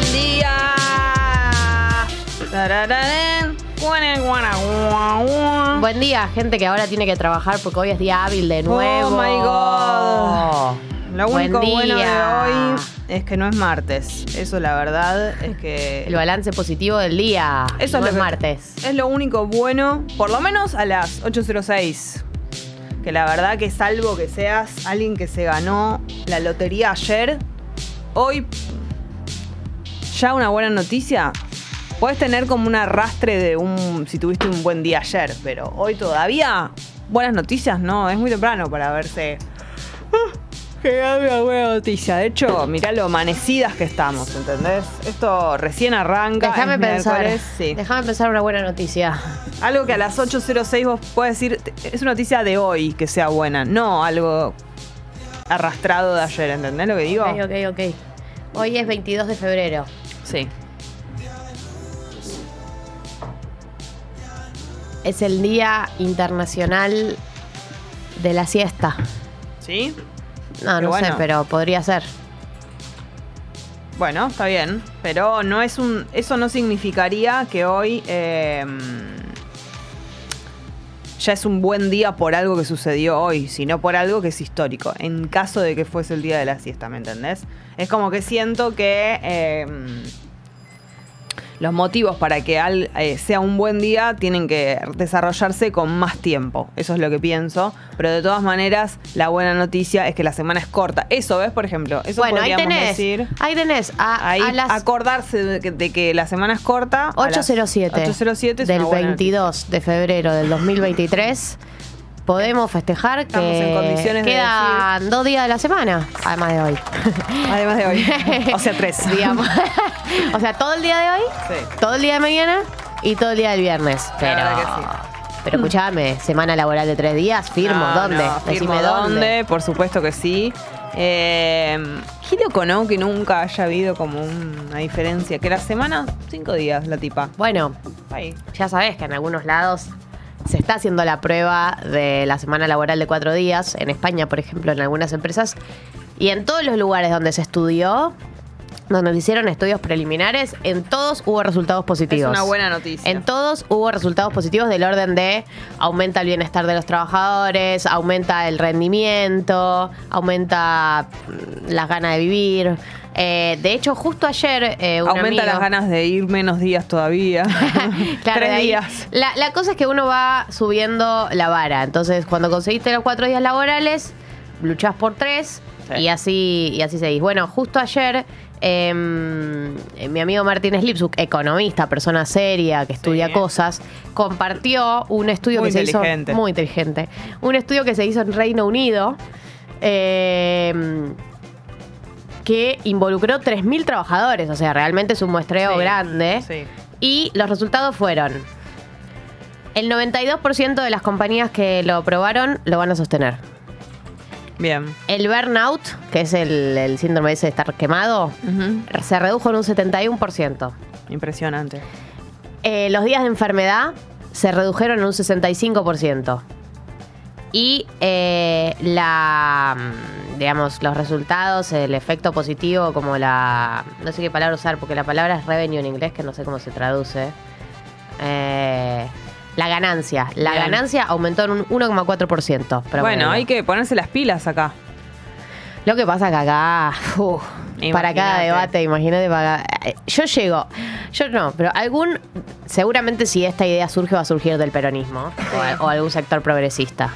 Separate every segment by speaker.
Speaker 1: buen día. Guá, guá.
Speaker 2: Buen día, gente que ahora tiene que trabajar porque hoy es día hábil de nuevo.
Speaker 1: Oh my god. Lo
Speaker 2: Buen
Speaker 1: único bueno de hoy es que no es martes. Eso la verdad es que
Speaker 2: El balance positivo del día.
Speaker 1: Eso
Speaker 2: no
Speaker 1: es
Speaker 2: es,
Speaker 1: lo
Speaker 2: martes.
Speaker 1: es lo único bueno, por lo menos a las 8.06. Que la verdad que salvo que seas alguien que se ganó la lotería ayer, hoy ya una buena noticia. Puedes tener como un arrastre de un si tuviste un buen día ayer, pero hoy todavía buenas noticias no, es muy temprano para verse. Ah, Que una buena noticia. De hecho, mirá lo amanecidas que estamos, ¿entendés? Esto recién arranca.
Speaker 2: Déjame pensar.
Speaker 1: sí.
Speaker 2: Déjame pensar una buena noticia.
Speaker 1: Algo que a las 8.06 vos puedes decir, es una noticia de hoy que sea buena, no algo arrastrado de ayer, ¿entendés lo que digo?
Speaker 2: Ok, ok, ok. Hoy es 22 de febrero.
Speaker 1: Sí.
Speaker 2: Es el Día Internacional de la Siesta.
Speaker 1: ¿Sí?
Speaker 2: No,
Speaker 1: Qué
Speaker 2: no sé, pero podría ser.
Speaker 1: Bueno, está bien, pero no es un, eso no significaría que hoy eh, ya es un buen día por algo que sucedió hoy, sino por algo que es histórico, en caso de que fuese el día de la siesta, ¿me entendés? Es como que siento que eh, los motivos para que al- eh, sea un buen día tienen que desarrollarse con más tiempo, eso es lo que pienso, pero de todas maneras la buena noticia es que la semana es corta. Eso, ¿ves? Por ejemplo, eso
Speaker 2: bueno, ahí
Speaker 1: podríamos
Speaker 2: tenés.
Speaker 1: decir.
Speaker 2: Ahí tenés. A,
Speaker 1: Ahí
Speaker 2: a las
Speaker 1: acordarse de que, de que la semana es corta. a las
Speaker 2: 807,
Speaker 1: 807 es
Speaker 2: del
Speaker 1: una buena
Speaker 2: 22 de febrero del 2023 podemos festejar
Speaker 1: Estamos
Speaker 2: que
Speaker 1: en condiciones de
Speaker 2: quedan dos días de la semana, además de hoy.
Speaker 1: Además de hoy. o sea, tres.
Speaker 2: Digamos. o sea, todo el día de hoy,
Speaker 1: Sí.
Speaker 2: todo el día de mañana y todo el día del viernes. Pero,
Speaker 1: que sí.
Speaker 2: pero escuchame, semana laboral de tres días, firmo,
Speaker 1: No,
Speaker 2: ¿dónde?
Speaker 1: no, firmo
Speaker 2: Decime
Speaker 1: dónde. Por supuesto que sí. Eh, qué loco, ¿no? Que nunca haya habido como una diferencia. Que la semana, cinco días, la tipa.
Speaker 2: Bueno,
Speaker 1: Ahí.
Speaker 2: ya sabes que en algunos lados se está haciendo la prueba de la semana laboral de cuatro días. En España, por ejemplo, en algunas empresas. Y en todos los lugares donde se estudió, donde se hicieron estudios preliminares, en todos hubo resultados
Speaker 1: Es
Speaker 2: positivos.
Speaker 1: una buena noticia.
Speaker 2: En todos hubo resultados positivos del orden de aumenta el bienestar de los trabajadores, aumenta el rendimiento, aumenta mm, las ganas de vivir. Eh, de hecho, justo ayer eh, un
Speaker 1: Aumenta
Speaker 2: amigo-
Speaker 1: las ganas de ir menos días todavía.
Speaker 2: Claro,
Speaker 1: Tres días.
Speaker 2: La, la cosa es que uno va subiendo la vara. Entonces, cuando conseguiste los cuatro días laborales, luchás por tres
Speaker 1: Sí.
Speaker 2: y así y así seguís. Bueno, justo ayer em, mi amigo Martín Slipsuk, economista, persona seria que estudia
Speaker 1: Sí.
Speaker 2: cosas, compartió un estudio
Speaker 1: Muy
Speaker 2: que se hizo
Speaker 1: inteligente.
Speaker 2: muy inteligente, un estudio que se hizo en Reino Unido. em, que involucró 3.000 trabajadores, o sea, realmente es un muestreo
Speaker 1: Sí,
Speaker 2: grande.
Speaker 1: sí.
Speaker 2: Y los resultados fueron, el 92% de las compañías que lo probaron lo van a sostener.
Speaker 1: Bien.
Speaker 2: El burnout, que es el, el síndrome ese de estar quemado, se redujo en un 71%.
Speaker 1: Impresionante.
Speaker 2: Eh, los días de enfermedad se redujeron en un 65%. Y eh, la, mm, digamos, los resultados, el efecto positivo, como la, no sé qué palabra usar, porque la palabra es revenue en inglés, que no sé cómo se traduce. Eh, la ganancia. La
Speaker 1: Bien.
Speaker 2: ganancia aumentó en un 1,4%. promedio.
Speaker 1: Bueno, hay que ponerse las pilas acá.
Speaker 2: Lo que pasa que acá, uf, para cada debate, imagínate, para eh, yo llego, yo no, pero algún, seguramente si esta idea surge va a surgir del peronismo o, o algún sector progresista.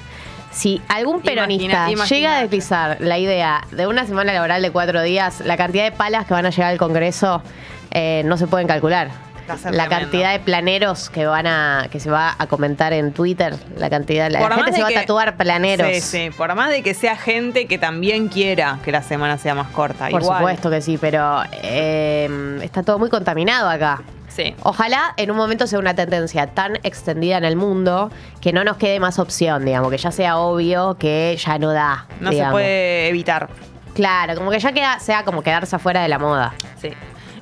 Speaker 2: Si algún peronista
Speaker 1: Imagina-
Speaker 2: llega a deslizar la idea de una semana laboral de cuatro días, la cantidad de palas que van a llegar al Congreso eh, no se pueden calcular. La
Speaker 1: tremendo.
Speaker 2: cantidad de planeros que van a que se va a comentar en Twitter, la cantidad, la
Speaker 1: Por
Speaker 2: gente se va
Speaker 1: que-
Speaker 2: a tatuar planeros.
Speaker 1: Sí, sí. Por más de que sea gente que también quiera que la semana sea más corta.
Speaker 2: Por
Speaker 1: Igual.
Speaker 2: supuesto que sí, pero eh, está todo muy contaminado acá.
Speaker 1: Sí.
Speaker 2: Ojalá en un momento sea una tendencia tan extendida en el mundo que no nos quede más opción, digamos, que ya sea obvio que ya no da.
Speaker 1: No se puede evitar.
Speaker 2: Claro, como que ya queda, sea como quedarse afuera de la moda.
Speaker 1: Sí.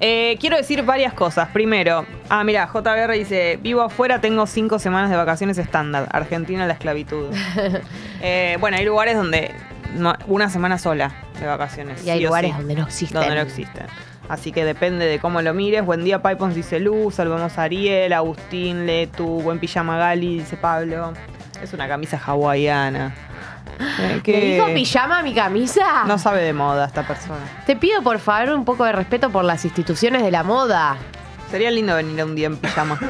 Speaker 1: Eh, quiero decir varias cosas. Primero, ah, mira, JBR dice: Vivo afuera, tengo cinco semanas de vacaciones estándar. Argentina, la esclavitud. Eh, bueno, hay lugares donde no- una semana sola de vacaciones.
Speaker 2: Y hay
Speaker 1: sí
Speaker 2: lugares
Speaker 1: sí,
Speaker 2: donde no existen.
Speaker 1: donde no existen. Así que depende de cómo lo mires. Buen día, Pipons, dice Luz. Saludamos a Ariel, Agustín, Letu. Buen pijama, Gali, dice Pablo. Es una camisa hawaiana. Eh,
Speaker 2: ¿Te dijo pijama mi camisa?
Speaker 1: no sabe de moda esta persona.
Speaker 2: Te pido por favor un poco de respeto por las instituciones de la moda.
Speaker 1: Sería lindo venir un día en pijama.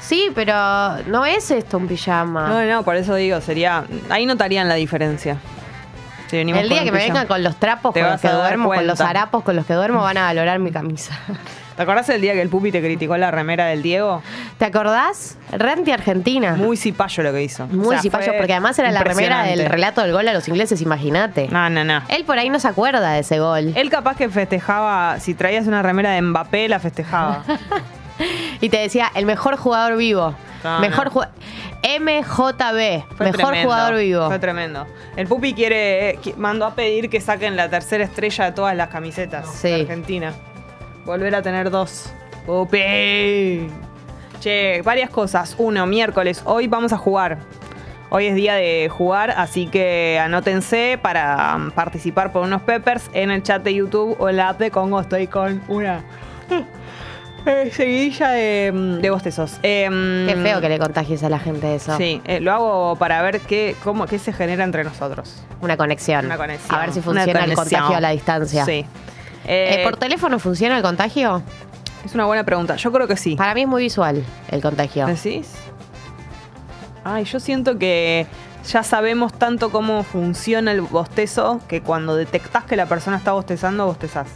Speaker 2: Sí, pero no es esto un pijama.
Speaker 1: No, no, por eso digo, sería. Ahí notarían la diferencia. Si
Speaker 2: El día que me vengan con los trapos con los que duermo, con los harapos con los que duermo, van a valorar mi camisa.
Speaker 1: ¿Te acordás el día que el pupi te criticó la remera del Diego?
Speaker 2: ¿Te acordás? Re anti-argentina.
Speaker 1: Muy cipayo lo que hizo.
Speaker 2: Muy
Speaker 1: O sea,
Speaker 2: cipayo, porque además era la remera del relato del gol a los ingleses, imagínate.
Speaker 1: No, no, no.
Speaker 2: Él por ahí no se acuerda de ese gol.
Speaker 1: Él capaz que festejaba, si traías una remera de Mbappé, la festejaba.
Speaker 2: Y te decía, el mejor jugador vivo.
Speaker 1: No,
Speaker 2: mejor
Speaker 1: no.
Speaker 2: MJB.
Speaker 1: Fue
Speaker 2: mejor
Speaker 1: tremendo,
Speaker 2: jugador vivo.
Speaker 1: Fue tremendo. El Pupi quiere, eh, mandó a pedir que saquen la tercera estrella de todas las camisetas
Speaker 2: Sí.
Speaker 1: de Argentina. Volver a tener dos. Pupi. Che, varias cosas. Uno, miércoles. Hoy vamos a jugar. Hoy es día de jugar, así que anótense para um, participar por unos peppers en el chat de YouTube o en la app de Congo. Estoy con una eh, seguidilla de, de bostezos. Em,
Speaker 2: Qué feo que le contagies a la gente eso.
Speaker 1: Sí, eh, lo hago para ver qué, cómo, qué se genera entre nosotros.
Speaker 2: Una conexión.
Speaker 1: Una conexión.
Speaker 2: A ver si funciona el contagio a la distancia.
Speaker 1: Sí.
Speaker 2: Eh,
Speaker 1: Eh,
Speaker 2: ¿Por teléfono funciona el contagio?
Speaker 1: es una buena pregunta. Yo creo que sí.
Speaker 2: Para mí es muy visual el contagio.
Speaker 1: ¿Decís? Ay, yo siento que ya sabemos tanto cómo funciona el bostezo que cuando detectás que la persona está bostezando, bostezás.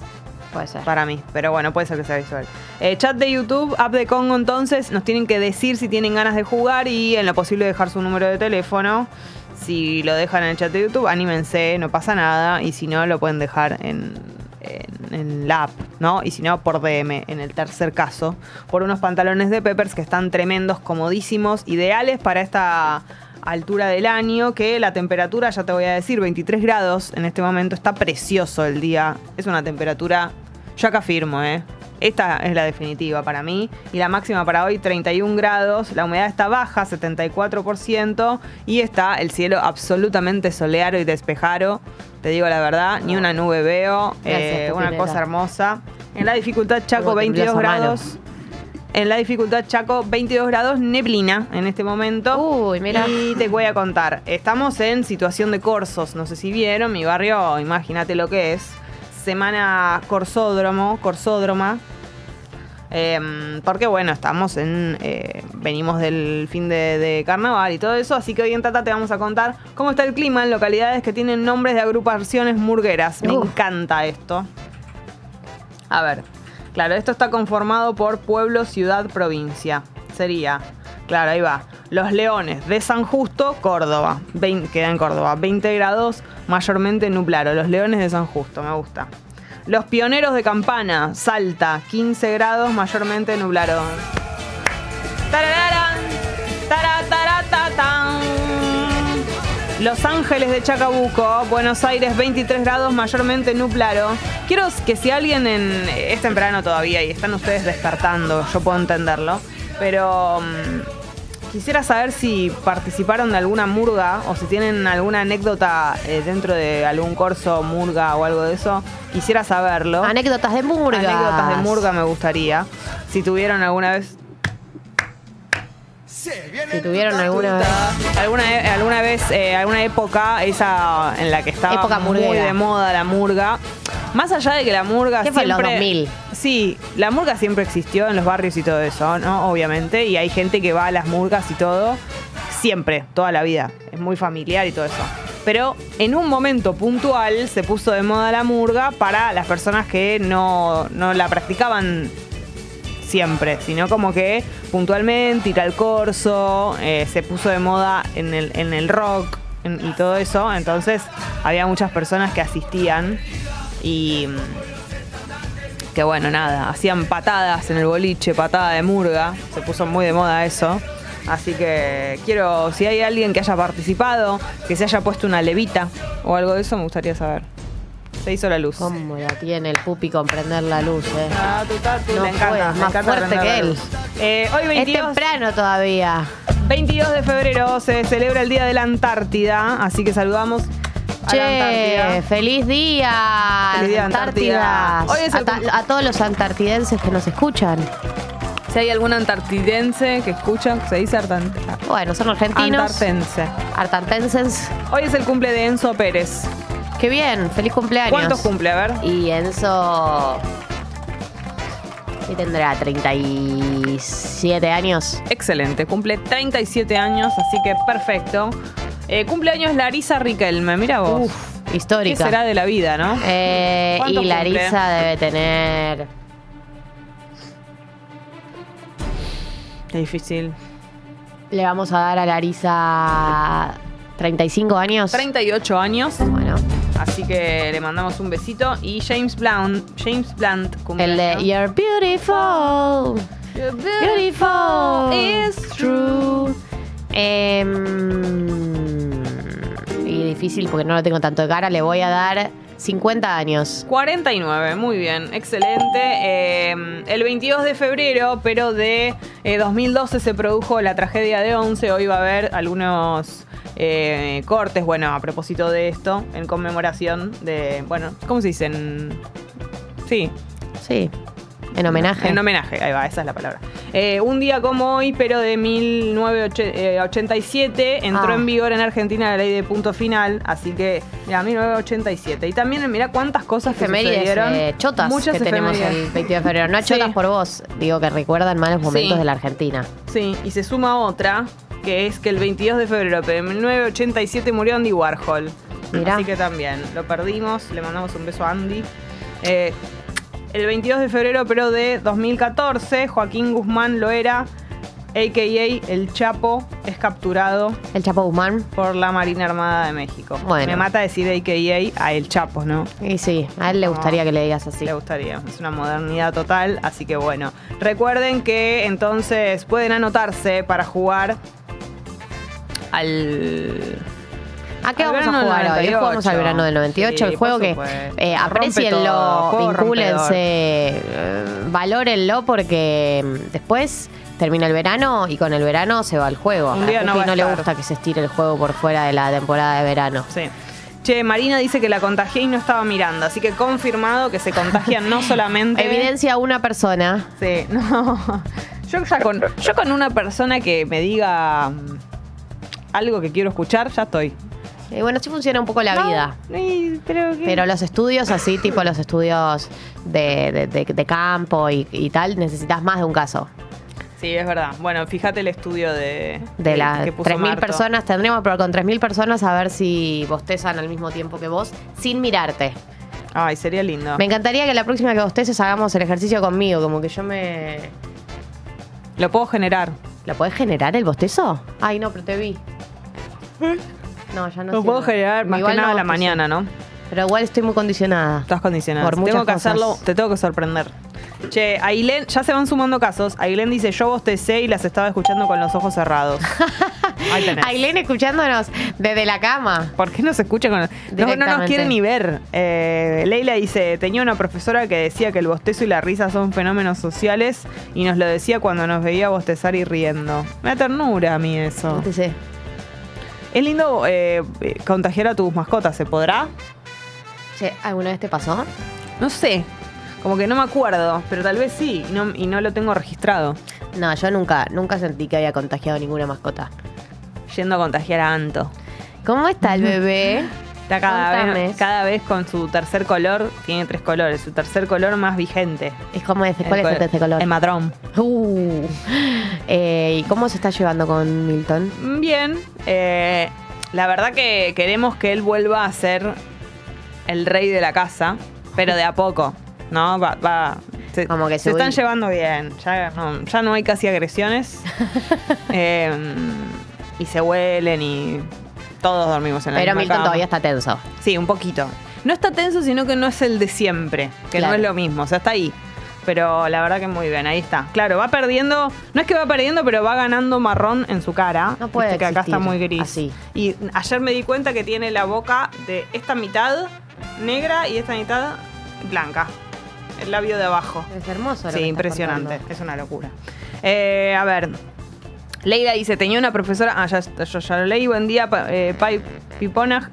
Speaker 2: Puede ser.
Speaker 1: Para mí, pero bueno, puede ser que sea visual. Eh, chat de YouTube, app de Congo entonces, nos tienen que decir si tienen ganas de jugar y en lo posible dejar su número de teléfono. Si lo dejan en el chat de YouTube, anímense, no pasa nada. Y si no, lo pueden dejar en, en- en la app, ¿no? Y si no, por DM, en el tercer caso, por unos pantalones de Peppers que están tremendos, comodísimos, ideales para esta altura del año, que la temperatura, ya te voy a decir, 23 grados en este momento, está precioso el día. Es una temperatura, yo acá firmo, ¿eh? Esta es la definitiva para mí. Y la máxima para hoy, 31 grados. La humedad está baja, 74%. Y está el cielo absolutamente soleado y despejado. Te digo la verdad, ni una nube veo.
Speaker 2: Gracias,
Speaker 1: eh, una cosa hermosa. En la dificultad Chaco,
Speaker 2: Como tembló
Speaker 1: 22
Speaker 2: esa mano.
Speaker 1: grados. En la dificultad Chaco, 22 grados, neblina en este momento.
Speaker 2: Uy, mira.
Speaker 1: Y te voy a contar. Estamos en situación de corsos. No sé si vieron. Mi barrio, imagínate lo que es. Semana corsódromo, corsódroma. Em, porque bueno, estamos en. eh, venimos del fin de, de carnaval y todo eso. Así que hoy en Tata te vamos a contar cómo está el clima en localidades que tienen nombres de agrupaciones murgueras. Me encanta esto. A ver, claro, esto está conformado por pueblo, ciudad, provincia. Sería, claro, ahí va. Los Leones de San Justo, Córdoba. Queda en Córdoba. 20 grados, mayormente nublado. Los Leones de San Justo, me gusta. Los Pioneros de Campana, Salta. 15 grados, mayormente nublado. Tarararán, Los Ángeles de Chacabuco, Buenos Aires 23 grados, mayormente nublado. Quiero que si alguien en es temprano todavía y están ustedes despertando, yo puedo entenderlo, pero mm, quisiera saber si participaron de alguna murga o si tienen alguna anécdota eh, dentro de algún corso murga o algo de eso. Quisiera saberlo.
Speaker 2: Anécdotas de murga.
Speaker 1: Anécdotas de murga me gustaría. Si tuvieron alguna vez
Speaker 2: Si tuvieron alguna vez.
Speaker 1: alguna, e- alguna vez, eh, alguna época, esa en la que estaba
Speaker 2: Época
Speaker 1: muy
Speaker 2: murguera.
Speaker 1: de moda la murga. Más allá de que la murga
Speaker 2: ¿Qué fue,
Speaker 1: siempre.
Speaker 2: los 2000?
Speaker 1: Sí, la murga siempre existió en los barrios y todo eso, ¿no? Obviamente. Y hay gente que va a las murgas y todo. Siempre, toda la vida. Es muy familiar y todo eso. Pero en un momento puntual se puso de moda la murga para las personas que no, no la practicaban siempre, sino como que puntualmente ir al corso, eh, se puso de moda en el, en el rock y todo eso, entonces había muchas personas que asistían y mm, que bueno, nada, hacían patadas en el boliche, patada de murga, se puso muy de moda eso. Así que quiero, si hay alguien que haya participado, que se haya puesto una levita o algo de eso, me gustaría saber. Se hizo la luz.
Speaker 2: ¿Cómo la tiene el pupi con prender la luz, eh?
Speaker 1: Ah, tu tatu,
Speaker 2: No
Speaker 1: le encanta,
Speaker 2: puede,
Speaker 1: le
Speaker 2: más
Speaker 1: encanta
Speaker 2: fuerte que él.
Speaker 1: Eh, hoy
Speaker 2: Es
Speaker 1: 22,
Speaker 2: temprano todavía.
Speaker 1: 22 de febrero se celebra el Día de la Antártida, así que saludamos a
Speaker 2: Che, feliz día,
Speaker 1: Feliz día, Antártida. Hoy es
Speaker 2: a,
Speaker 1: el cum-
Speaker 2: a todos los antartidenses que nos escuchan.
Speaker 1: Si hay algún antartidense que escucha, se dice artan-
Speaker 2: Bueno, son argentinos,
Speaker 1: antartense.
Speaker 2: artantenses.
Speaker 1: Hoy es el cumple de Enzo Pérez.
Speaker 2: Qué bien, feliz cumpleaños.
Speaker 1: ¿Cuántos cumple? A ver.
Speaker 2: Y Enzo. ¿Qué tendrá? ¿37 años?
Speaker 1: Excelente, cumple 37 años, así que perfecto. Eh, cumpleaños Larisa Riquelme, mira vos.
Speaker 2: Uf,
Speaker 1: ¿Qué
Speaker 2: histórica.
Speaker 1: será de la vida, no?
Speaker 2: Eh, y
Speaker 1: ¿Cuántos
Speaker 2: Larisa debe tener.
Speaker 1: Qué difícil.
Speaker 2: Le vamos a dar a Larisa 35 años.
Speaker 1: 38 años,
Speaker 2: Bueno,
Speaker 1: así que le mandamos un besito. Y James Blunt, James Blunt cumple.
Speaker 2: el de You're Beautiful. Beautiful
Speaker 1: is
Speaker 2: true. Em, y difícil porque no lo tengo tanto de cara. Le voy a dar 50 años.
Speaker 1: 49, muy bien, excelente. Eh, el 22 de febrero, pero de eh, 2012 se produjo la tragedia de 11. Hoy va a haber algunos eh, cortes, bueno, a propósito de esto, en conmemoración de, bueno, ¿cómo se dicen? Sí,
Speaker 2: Sí. En homenaje.
Speaker 1: en homenaje, ahí va, esa es la palabra. Eh, un día como hoy, pero de 1987, entró
Speaker 2: Ah.
Speaker 1: en vigor en Argentina la ley de punto final, así que, mira, 1987. Y también, mira cuántas cosas que sucedieron.
Speaker 2: eh, chotas
Speaker 1: Muchas
Speaker 2: que tenemos el 22 de febrero. No
Speaker 1: Sí.
Speaker 2: chotas por vos, digo que recuerdan malos momentos
Speaker 1: Sí.
Speaker 2: de la Argentina.
Speaker 1: Sí, y se suma otra, que es que el 22 de febrero de 1987 murió Andy Warhol.
Speaker 2: Mirá.
Speaker 1: Así que también, lo perdimos, le mandamos un beso a Andy. Eh, el 22 de febrero, pero de 2014, Joaquín Guzmán Loera, a.k.a. El Chapo, es capturado
Speaker 2: El Chapo Guzmán.
Speaker 1: por la Marina Armada de México.
Speaker 2: Bueno.
Speaker 1: Me mata decir a.k.a. a El Chapo, ¿no?
Speaker 2: Y sí, a él le
Speaker 1: No.
Speaker 2: gustaría que le digas así.
Speaker 1: Le gustaría, es una modernidad total, así que bueno. Recuerden que entonces pueden anotarse para jugar al...
Speaker 2: ¿A qué
Speaker 1: al
Speaker 2: vamos a jugar hoy? Hoy
Speaker 1: 98.
Speaker 2: jugamos al verano del 98,
Speaker 1: Sí,
Speaker 2: el juego que eh, aprecienlo, vincúlense, eh, valórenlo porque mm, después termina el verano y con el verano se va el juego.
Speaker 1: Un día
Speaker 2: a
Speaker 1: no
Speaker 2: Pupi
Speaker 1: va a
Speaker 2: no le gusta que se estire el juego por fuera de la temporada de verano.
Speaker 1: Sí. Che, Marina dice que la contagié y no estaba mirando, así que confirmado que se contagian no solamente...
Speaker 2: Evidencia una persona.
Speaker 1: Sí, no. Yo ya con, yo con una persona que me diga mm, algo que quiero escuchar, ya estoy.
Speaker 2: Y bueno, así funciona un poco la vida.
Speaker 1: Ay, pero.
Speaker 2: Pero los estudios así, tipo los estudios de, de- de- de campo y, y tal, necesitas más de un caso.
Speaker 1: Sí, es verdad. Bueno, fíjate el estudio de,
Speaker 2: De las
Speaker 1: que puso
Speaker 2: 3.000
Speaker 1: Marto.
Speaker 2: personas, tendríamos que probar con 3.000 personas a ver si bostezan al mismo tiempo que vos, sin mirarte.
Speaker 1: Ay, sería lindo.
Speaker 2: Me encantaría que la próxima que bosteces hagamos el ejercicio conmigo, como que yo me...
Speaker 1: Lo puedo generar.
Speaker 2: ¿Lo podés generar el bostezo? Ay, no, pero te vi. No, ya no
Speaker 1: Lo puedo generar más
Speaker 2: Igual
Speaker 1: que nada
Speaker 2: no
Speaker 1: a la mañana, ¿no?
Speaker 2: Pero igual estoy muy condicionada.
Speaker 1: Estás condicionada.
Speaker 2: Por muchas
Speaker 1: tengo que
Speaker 2: cosas.
Speaker 1: hacerlo, te tengo que sorprender. Che, Ailén, ya se van sumando casos. Ailén dice, yo bostecé y las estaba escuchando con los ojos cerrados. Ahí tenés.
Speaker 2: Ailén escuchándonos desde la cama.
Speaker 1: ¿Por qué no se escucha con.? No, no nos
Speaker 2: Directamente.
Speaker 1: quiere ni ver. Eh, Leila dice: Tenía una profesora que decía que el bostezo y la risa son fenómenos sociales y nos lo decía cuando nos veía bostezar y riendo. Me da ternura a mí eso.
Speaker 2: Sí, sí.
Speaker 1: Es lindo eh, contagiar a tus mascotas, ¿se podrá?
Speaker 2: Che, ¿alguna vez te pasó?
Speaker 1: No sé. Como que no me acuerdo, pero tal vez sí, y no, y no lo tengo registrado.
Speaker 2: No, yo nunca, nunca sentí que había contagiado ninguna mascota.
Speaker 1: Yendo a contagiar a Anto.
Speaker 2: ¿Cómo está el bebé?
Speaker 1: Está cada vez, cada vez con su tercer color, tiene tres colores, su tercer color más vigente.
Speaker 2: Es como ese, ¿cuál es el este color?
Speaker 1: El madrón.
Speaker 2: Uh. Eh, ¿Y cómo se está llevando con Milton?
Speaker 1: Bien, eh, la verdad que queremos que él vuelva a ser el rey de la casa, pero de a poco, ¿no? Va, va- se,
Speaker 2: Como que
Speaker 1: se están llevando bien, ya no, ya no hay casi agresiones. Eh, y se huelen y todos dormimos en la
Speaker 2: Pero
Speaker 1: misma
Speaker 2: Milton
Speaker 1: cama.
Speaker 2: todavía está tenso.
Speaker 1: Sí, un poquito. No está tenso, sino que no es el de siempre, que
Speaker 2: Claro.
Speaker 1: no es lo mismo, o sea, está ahí. Pero la verdad que muy bien, ahí está. Claro, va perdiendo, no es que va perdiendo, pero va ganando marrón en su cara.
Speaker 2: No puede
Speaker 1: Viste que acá está muy gris.
Speaker 2: así.
Speaker 1: Y ayer me di cuenta que tiene la boca de esta mitad negra y esta mitad blanca. El labio de abajo.
Speaker 2: Es hermoso. lo que
Speaker 1: Sí,
Speaker 2: estás
Speaker 1: impresionante.
Speaker 2: contando.
Speaker 1: Es una locura. Eh, a ver. Leila dice, tenía una profesora... Ah, ya, yo ya lo leí. Buen día, eh, Piponas.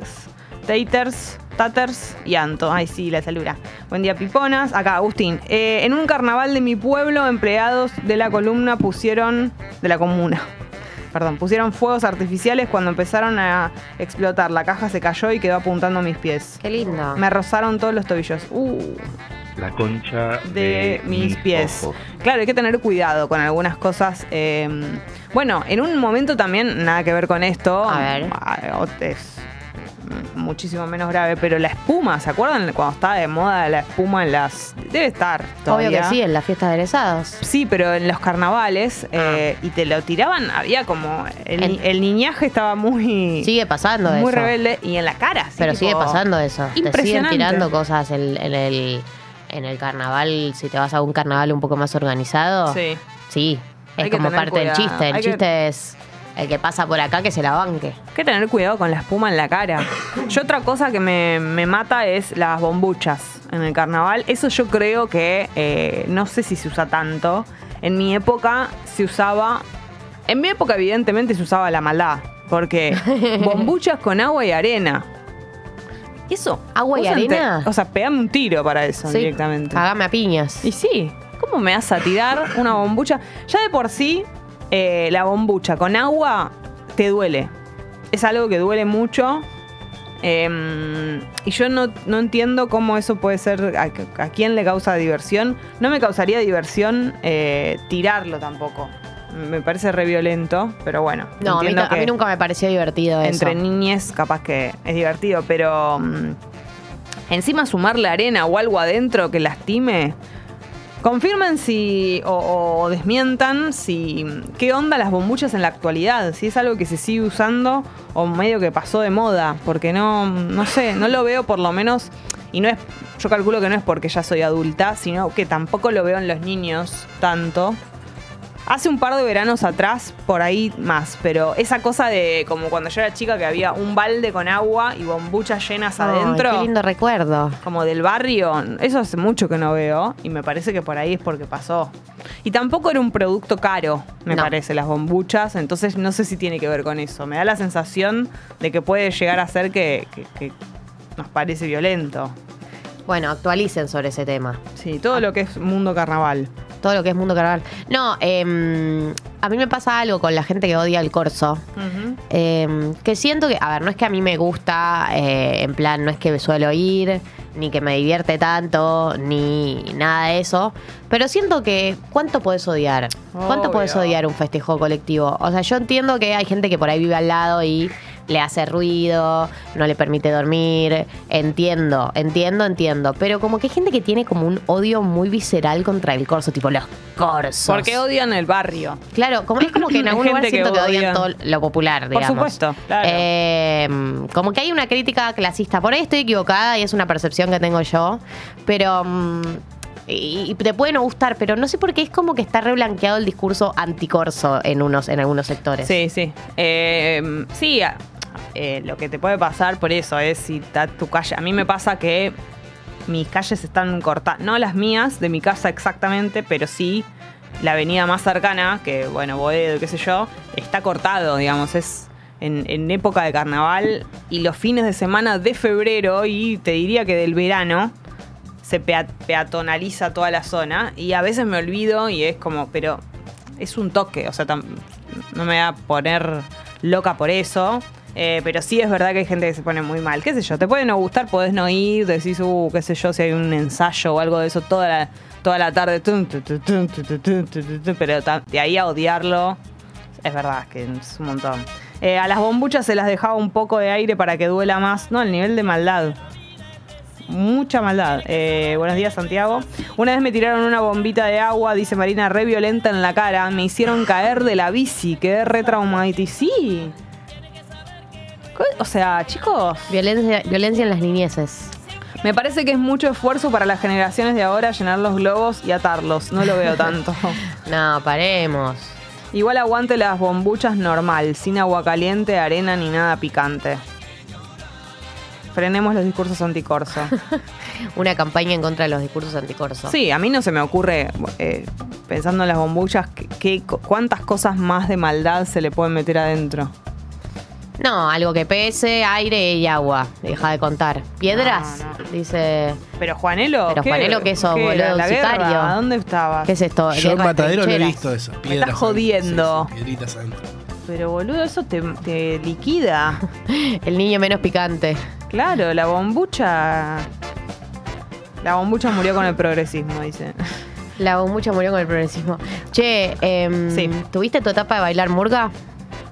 Speaker 1: Taters, Taters y Anto. Ay, sí, la salura. Buen día, piponas. Acá, Agustín. Eh, en un carnaval de mi pueblo, empleados de la columna pusieron. de la comuna. Perdón, pusieron fuegos artificiales cuando empezaron a explotar. La caja se cayó y quedó apuntando a mis pies.
Speaker 2: Qué lindo.
Speaker 1: Me rozaron todos los tobillos. Uh,
Speaker 3: La concha
Speaker 1: de mis pies. Claro, hay que tener cuidado con algunas cosas. eh, bueno, en un momento también, nada que ver con esto.
Speaker 2: A ver.
Speaker 1: ah, Es muchísimo menos grave, pero la espuma, ¿se acuerdan cuando estaba de moda la espuma en las. Debe estar. Todavía.
Speaker 2: Obvio que sí, en la fiesta de egresados.
Speaker 1: Sí, pero en los carnavales eh, y te lo tiraban, había como. El, niñaje estaba muy.
Speaker 2: Sigue pasando
Speaker 1: muy
Speaker 2: eso.
Speaker 1: rebelde y en la cara. sí,
Speaker 2: Pero
Speaker 1: tipo,
Speaker 2: sigue pasando eso. Te siguen
Speaker 1: impresionante.
Speaker 2: tirando cosas en, en el, en el carnaval. Si te vas a un carnaval un poco más organizado.
Speaker 1: Sí.
Speaker 2: Sí. Es como parte del chiste. El
Speaker 1: Hay que-
Speaker 2: chiste es el que pasa por acá que se la banque.
Speaker 1: Hay que tener cuidado con la espuma en la cara. Yo otra cosa que me, me mata es las bombuchas en el carnaval. Eso yo creo que eh, no sé si se usa tanto. En mi época se usaba... En mi época evidentemente se usaba la maldad. Porque bombuchas con agua y arena. Eso.
Speaker 2: ¿Agua y arena?
Speaker 1: O sea, pegame un tiro para eso
Speaker 2: Sí.
Speaker 1: directamente.
Speaker 2: Hágame a piñas.
Speaker 1: Y sí, ¿cómo me vas a tirar una bombucha? Ya de por sí, eh, la bombucha con agua te duele. Es algo que duele mucho. Eh, y yo no, no entiendo cómo eso puede ser, a, a quién le causa diversión. No me causaría diversión eh, tirarlo tampoco. Me parece re violento, pero bueno.
Speaker 2: No, a mí, a mí nunca me pareció divertido eso.
Speaker 1: entre niñes capaz que es divertido, pero mm, encima sumarle arena o algo adentro que lastime. Confirmen si o, o desmientan si qué onda las bombuchas en la actualidad, si es algo que se sigue usando o medio que pasó de moda, porque no no sé, no lo veo por lo menos y no es yo calculo que no es porque ya soy adulta, sino que tampoco lo veo en los niños tanto. Hace un par de veranos atrás, por ahí más, pero esa cosa de como cuando yo era chica que había un balde con agua y bombuchas llenas
Speaker 2: Ay,
Speaker 1: adentro,
Speaker 2: Qué lindo recuerdo.
Speaker 1: como del barrio, eso hace mucho que no veo y me parece que por ahí es porque pasó. Y tampoco era un producto caro, me
Speaker 2: No.
Speaker 1: parece, las bombuchas, entonces no sé si tiene que ver con eso. Me da la sensación de que puede llegar a ser que, que- que nos parece violento.
Speaker 2: Bueno, actualicen sobre ese tema.
Speaker 1: Sí, todo lo que es mundo carnaval.
Speaker 2: Todo lo que es mundo carnaval. No, em, a mí me pasa algo con la gente que odia el corso. Eh, que siento que, a ver, no es que a mí me gusta, eh, en plan, no es que suelo ir, ni que me divierte tanto, ni nada de eso, pero siento que, ¿cuánto puedes odiar? ¿Cuánto
Speaker 1: Obvio.
Speaker 2: puedes odiar un festejo colectivo? O sea, yo entiendo que hay gente que por ahí vive al lado y le hace ruido, no le permite dormir, entiendo, entiendo, entiendo, pero como que hay gente que tiene como un odio muy visceral contra el corso, tipo los corsos.
Speaker 1: Porque odian el barrio.
Speaker 2: Claro, como es como que en algún lugar
Speaker 1: que
Speaker 2: siento que,
Speaker 1: odia.
Speaker 2: odian todo lo popular,
Speaker 1: Por
Speaker 2: digamos.
Speaker 1: supuesto, claro.
Speaker 2: Eh, como que hay una crítica clasista. Por ahí estoy equivocada y es una percepción que tengo yo. Pero. mm, y, y te puede no gustar, pero no sé por qué es como que está reblanqueado el discurso anticorso en unos, en algunos sectores.
Speaker 1: Sí, sí. Eh, sí, eh, lo que te puede pasar por eso es si está tu calle. A mí me pasa que mis calles están cortadas, no las mías, de mi casa exactamente, pero sí la avenida más cercana, que bueno, Boedo, qué sé yo, está cortado, digamos, es en, época de carnaval y los fines de semana de febrero y te diría que del verano se pea- peatonaliza toda la zona y a veces me olvido y es como, pero es un toque, o sea, no me voy a poner loca por eso. Eh, pero sí es verdad que hay gente que se pone muy mal. ¿Qué sé yo? Te puede no gustar, podés no ir, decís, uh, qué sé yo, si hay un ensayo o algo de eso toda la, toda la tarde. pero de ahí a odiarlo, es verdad que es un montón. Eh, a las bombuchas se las dejaba un poco de aire para que duela más. No, el nivel de maldad. Mucha maldad. Eh, buenos días, Santiago. Una vez me tiraron una bombita de agua, dice Marina, re violenta en la cara. Me hicieron caer de la bici, quedé re traumadita. Y sí. O sea, chicos,
Speaker 2: Violencia, violencia en las niñeces.
Speaker 1: me parece que es mucho esfuerzo para las generaciones de ahora llenar los globos y atarlos. No lo veo tanto.
Speaker 2: No, paremos.
Speaker 1: Igual aguante las bombuchas normal, sin agua caliente, arena ni nada picante. Frenemos los discursos anticorso.
Speaker 2: Una campaña en contra de los discursos anticorso.
Speaker 1: Sí, a mí no se me ocurre, eh, pensando en las bombuchas, que, que- cuántas cosas más de maldad se le pueden meter adentro.
Speaker 2: No, algo que pese, aire y agua. Deja de contar. ¿Piedras?
Speaker 1: No, no.
Speaker 2: Dice.
Speaker 1: Pero Juanelo.
Speaker 2: Pero Juanelo, ¿qué sos,
Speaker 1: era?
Speaker 2: boludo?
Speaker 1: ¿La guerra?
Speaker 2: Sicario.
Speaker 1: ¿Dónde estabas?
Speaker 2: ¿Qué es esto?
Speaker 4: Yo en
Speaker 2: Guerra de
Speaker 4: Matadero lo he visto eso.
Speaker 1: Me
Speaker 4: Piedras
Speaker 1: estás jodiendo.
Speaker 4: adentro. Sí, sí, piedritas adentro.
Speaker 1: Pero boludo, eso te, te liquida.
Speaker 2: El niño menos picante.
Speaker 1: Claro, la bombucha. La bombucha murió con el progresismo, dice.
Speaker 2: La bombucha murió con el progresismo. Che, em,
Speaker 1: Sí.
Speaker 2: ¿tuviste tu etapa de bailar murga?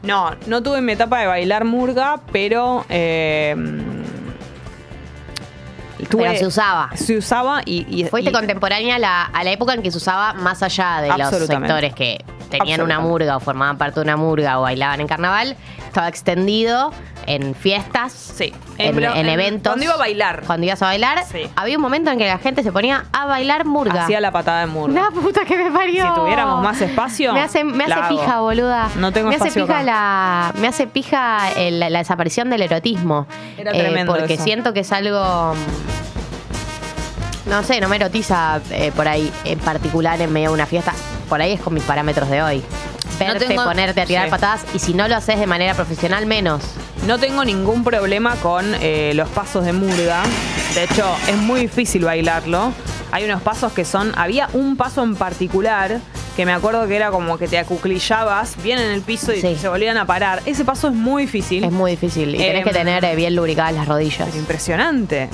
Speaker 1: No, no tuve mi etapa de bailar murga, pero. eh, tuve-
Speaker 2: Pero se usaba.
Speaker 1: Se usaba y. y-
Speaker 2: Fuiste
Speaker 1: y-
Speaker 2: contemporánea a la, a la época en que se usaba más allá de los sectores que tenían una murga o formaban parte de una murga o bailaban en carnaval. Estaba extendido en fiestas,
Speaker 1: Sí.
Speaker 2: en,
Speaker 1: En-
Speaker 2: en
Speaker 1: en-
Speaker 2: eventos.
Speaker 1: cuando iba a bailar.
Speaker 2: Cuando ibas a bailar,
Speaker 1: Sí.
Speaker 2: había un momento en que la gente se ponía a bailar murga.
Speaker 1: Hacía la patada de murga.
Speaker 2: La puta que me parió.
Speaker 1: Si tuviéramos más espacio,
Speaker 2: Me hace, me hace
Speaker 1: hago.
Speaker 2: pija, boluda.
Speaker 1: No tengo
Speaker 2: me hace
Speaker 1: espacio
Speaker 2: pija
Speaker 1: acá.
Speaker 2: la Me hace pija el- la, desaparición del erotismo.
Speaker 1: Era tremendo
Speaker 2: Porque
Speaker 1: eso.
Speaker 2: siento que es algo. mm, No sé, no me erotiza eh, por ahí en particular en medio de una fiesta. Por ahí es con mis parámetros de hoy. Verte,
Speaker 1: tengo-
Speaker 2: ponerte a tirar
Speaker 1: sí.
Speaker 2: patadas y si no lo haces de manera profesional, menos.
Speaker 1: No tengo ningún problema con eh, los pasos de murga. De hecho, es muy difícil bailarlo. Hay unos pasos que son. Había un paso en particular que me acuerdo que era como que te acuclillabas bien en el piso y
Speaker 2: Sí.
Speaker 1: se volvían a parar. Ese paso es muy difícil.
Speaker 2: Es muy difícil. Y tenés
Speaker 1: Em,
Speaker 2: que tener eh, bien lubricadas las rodillas.
Speaker 1: Impresionante.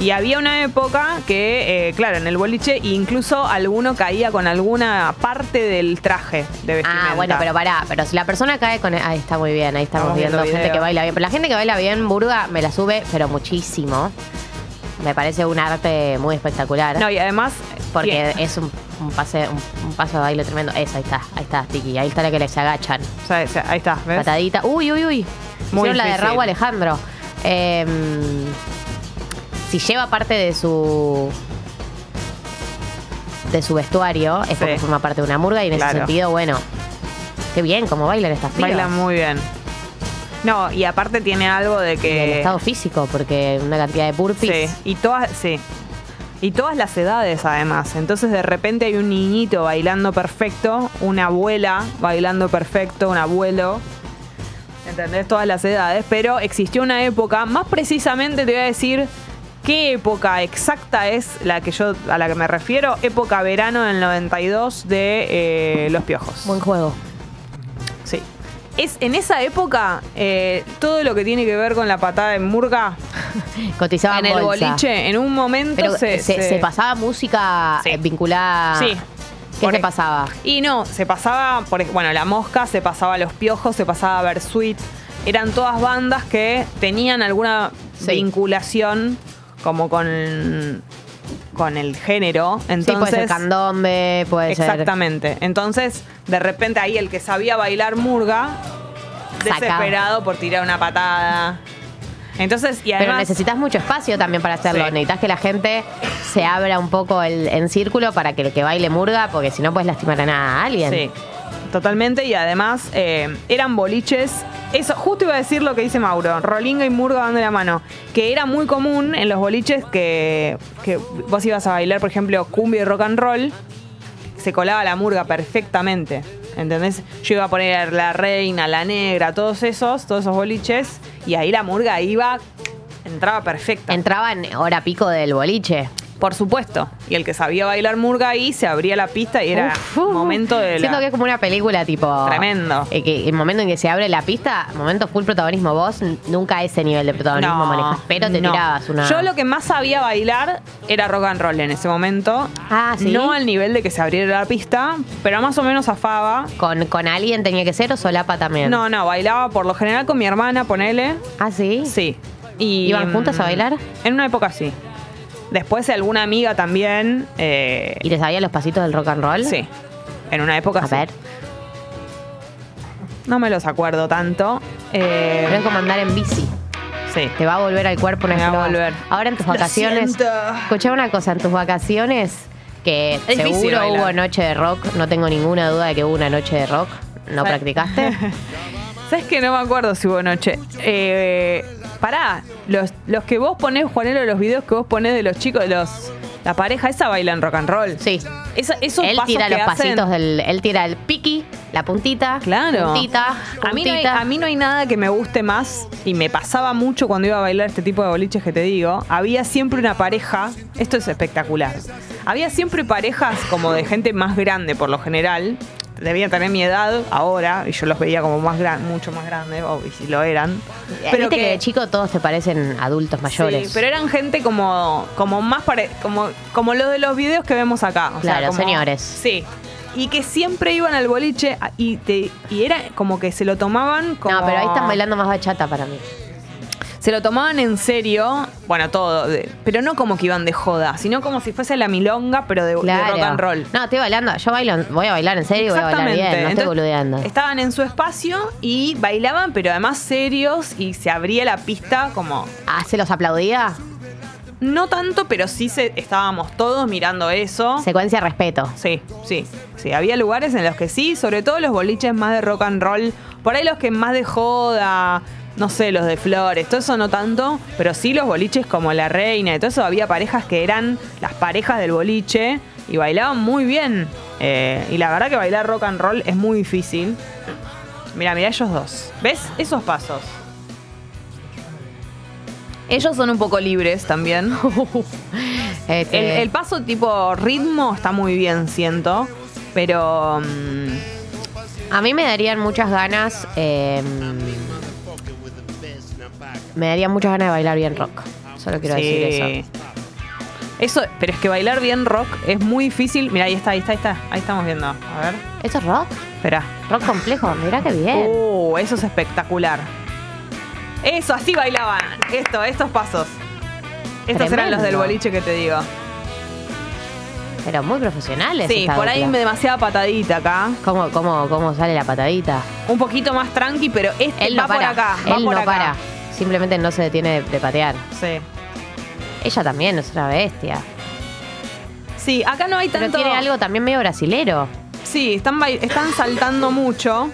Speaker 1: Y había una época que, eh, claro, en el boliche incluso alguno caía con alguna parte del traje de vestimenta.
Speaker 2: Ah, bueno, pero pará, pero si la persona cae con... Ahí está muy bien, ahí estamos
Speaker 1: Estamos
Speaker 2: viendo
Speaker 1: viendo
Speaker 2: gente que baila bien. Pero la gente que baila bien, Burga, me la sube, pero muchísimo. Me parece un arte muy espectacular.
Speaker 1: No, y además...
Speaker 2: porque es un, un pase, un, un paso de baile tremendo. Eso, ahí está, ahí está, Tiki. Ahí está la que les agachan.
Speaker 1: o sea, ahí está, ¿ves?
Speaker 2: Patadita. Uy, uy, uy.
Speaker 1: Muy
Speaker 2: Hicieron la de. Raúl Alejandro. Eh, si lleva parte de su de su vestuario, es porque forma parte de una murga y en ese
Speaker 1: Claro.
Speaker 2: sentido, bueno, qué bien cómo bailan estas pibas.
Speaker 1: Baila muy bien. No, y aparte tiene algo de
Speaker 2: Y el
Speaker 1: que...
Speaker 2: estado físico, porque una cantidad de burpees.
Speaker 1: Sí, y todas, sí. Y todas las edades además. Entonces de repente hay un niñito bailando perfecto, una abuela bailando perfecto, un abuelo. ¿Entendés? Todas las edades. Pero existió una época, más precisamente te voy a decir qué época exacta es la que yo a la que me refiero. Época verano del 92 de eh, Los Piojos.
Speaker 2: Buen juego.
Speaker 1: Sí. Es en esa época eh, todo lo que tiene que ver con la patada de murga
Speaker 2: Cotizaba
Speaker 1: en el
Speaker 2: bolsa.
Speaker 1: boliche, en un momento
Speaker 2: Pero
Speaker 1: se,
Speaker 2: se, se pasaba música
Speaker 1: Sí.
Speaker 2: eh, vinculada.
Speaker 1: Sí.
Speaker 2: ¿Qué
Speaker 1: Por
Speaker 2: se
Speaker 1: ej-
Speaker 2: pasaba?
Speaker 1: Y no, se pasaba, por, bueno, La Mosca, se pasaba Los Piojos, se pasaba Versuit. Eran todas bandas que tenían alguna
Speaker 2: Sí.
Speaker 1: vinculación como con, con el género. Entonces,
Speaker 2: sí, puede ser candombe, puede ser.
Speaker 1: Exactamente. Entonces, de repente ahí el que sabía bailar murga, desesperado por tirar una patada. Entonces, y
Speaker 2: Pero
Speaker 1: además...
Speaker 2: necesitas mucho espacio también para hacerlo.
Speaker 1: Sí.
Speaker 2: Necesitas que la gente se abra un poco el- en círculo para que el que baile murga, porque si no puedes lastimar a, nada, a alguien.
Speaker 1: Sí, totalmente. Y además eh, eran boliches. Eso, justo iba a decir lo que dice Mauro. Rolinga y Murga van de la mano. Que era muy común en los boliches que, que vos ibas a bailar, por ejemplo, cumbia y rock and roll. Se colaba la murga perfectamente. ¿Entendés? Yo iba a poner la reina, la negra, todos esos, todos esos boliches. Y ahí la murga iba, entraba perfecta.
Speaker 2: Entraba en hora pico del boliche.
Speaker 1: Por supuesto. Y el que sabía bailar murga ahí se abría la pista y era
Speaker 2: Uf,
Speaker 1: momento de la...
Speaker 2: Siento que es como una película tipo.
Speaker 1: Tremendo.
Speaker 2: eh, que el momento en que se abre la pista, momento full protagonismo. Vos nunca ese nivel de protagonismo manejas, pero te
Speaker 1: no.
Speaker 2: tirabas una.
Speaker 1: Yo lo que más sabía bailar era rock and roll en ese momento.
Speaker 2: Ah, ¿sí?
Speaker 1: No al nivel de que se abriera la pista, pero más o menos zafaba.
Speaker 2: ¿Con, con alguien tenía que ser o solapa también?
Speaker 1: No, no, bailaba por lo general con mi hermana, ponele.
Speaker 2: Ah, sí.
Speaker 1: Sí. Y,
Speaker 2: ¿Iban juntas a
Speaker 1: mm,
Speaker 2: bailar?
Speaker 1: En una época sí. Después alguna amiga también. eh,
Speaker 2: ¿Y te sabías los pasitos del rock and roll?
Speaker 1: sí. En una época
Speaker 2: A
Speaker 1: sí.
Speaker 2: ver.
Speaker 1: No me los acuerdo tanto. Eh,
Speaker 2: Pero es como andar en bici.
Speaker 1: sí.
Speaker 2: Te va a volver al cuerpo una
Speaker 1: Me
Speaker 2: vez
Speaker 1: va a
Speaker 2: que lo hagas.
Speaker 1: volver.
Speaker 2: Ahora en tus
Speaker 1: Lo
Speaker 2: vacaciones.
Speaker 1: siento.
Speaker 2: Escuchá una cosa, en tus vacaciones, que
Speaker 1: Es difícil
Speaker 2: seguro
Speaker 1: bailar.
Speaker 2: hubo noche de rock, no tengo ninguna duda de que hubo una noche de rock. ¿No
Speaker 1: Sí.
Speaker 2: practicaste?
Speaker 1: ¿Sabes que No me acuerdo si hubo noche. Eh, pará, los, los que vos ponés, Juanelo, los videos que vos ponés de los chicos, de los la pareja esa bailan rock and roll.
Speaker 2: Sí.
Speaker 1: Esa- esos
Speaker 2: Él
Speaker 1: pasos
Speaker 2: tira
Speaker 1: que
Speaker 2: los
Speaker 1: hacen-
Speaker 2: pasitos del. Él tira el piqui La puntita.
Speaker 1: Claro.
Speaker 2: Puntita.
Speaker 1: A mí, no hay,
Speaker 2: puntita.
Speaker 1: a mí no hay nada que me guste más y me pasaba mucho cuando iba a bailar este tipo de boliches que te digo. Había siempre una pareja, esto es espectacular. Había siempre parejas como de gente más grande por lo general. Debían tener mi edad ahora y yo los veía como más gran, mucho más grandes, o y si lo eran.
Speaker 2: Pero Viste que, de chico todos te parecen adultos mayores.
Speaker 1: Sí, pero eran gente como, como más pare- como, como los de los videos que vemos acá. o sea,
Speaker 2: Claro,
Speaker 1: como-
Speaker 2: señores.
Speaker 1: Sí. Y que siempre iban al boliche y, te, y era como que se lo tomaban como.
Speaker 2: No, pero ahí están bailando más bachata para mí.
Speaker 1: Se lo tomaban en serio, bueno, todo, de- pero no como que iban de joda, sino como si fuese la milonga, pero de, de
Speaker 2: Claro.
Speaker 1: rock and roll.
Speaker 2: No, estoy bailando. Yo bailo, voy a bailar en serio y voy a bailar bien. No estoy
Speaker 1: Entonces,
Speaker 2: boludeando.
Speaker 1: Estaban en su espacio y bailaban, pero además serios y se abría la pista como
Speaker 2: Ah, ¿se los aplaudía?
Speaker 1: no tanto, pero sí se, estábamos todos mirando eso.
Speaker 2: Secuencia respeto.
Speaker 1: Sí, sí, sí. Había lugares en los que sí, sobre todo los boliches más de rock and roll. Por ahí los que más de joda, no sé, los de flores, todo eso no tanto, pero sí los boliches como La Reina y todo eso. Había parejas que eran las parejas del boliche y bailaban muy bien. Eh, y la verdad que bailar rock and roll es muy difícil. Mira, mira ellos dos. ¿Ves? Esos pasos. Ellos son un poco libres también.
Speaker 2: Este,
Speaker 1: El, el paso tipo ritmo está muy bien, siento. Pero. mm,
Speaker 2: A mí me darían muchas ganas. eh, me darían muchas ganas de bailar bien rock. Solo quiero
Speaker 1: sí.
Speaker 2: decir eso.
Speaker 1: Eso, pero es que bailar bien rock es muy difícil. Mira, ahí está, ahí está, ahí está. Ahí estamos viendo. A ver.
Speaker 2: ¿Eso es rock?
Speaker 1: Espera.
Speaker 2: Rock complejo. Mirá qué bien.
Speaker 1: Uh, eso es espectacular. Eso, así bailaban. Esto, estos pasos. Estos eran los del
Speaker 2: Tremendo.
Speaker 1: boliche que te digo.
Speaker 2: Pero muy profesionales.
Speaker 1: Sí, por ahí
Speaker 2: dupla.
Speaker 1: demasiada patadita acá.
Speaker 2: ¿Cómo, cómo, ¿Cómo sale la patadita?
Speaker 1: Un poquito más tranqui, pero este
Speaker 2: Él
Speaker 1: va
Speaker 2: no para.
Speaker 1: por acá. Va por
Speaker 2: no
Speaker 1: acá.
Speaker 2: para. Simplemente no se detiene de, de patear.
Speaker 1: Sí.
Speaker 2: Ella también es una bestia.
Speaker 1: Sí, acá no hay
Speaker 2: Pero
Speaker 1: tanto.
Speaker 2: tiene algo también medio brasilero.
Speaker 1: Sí, están, están saltando mucho.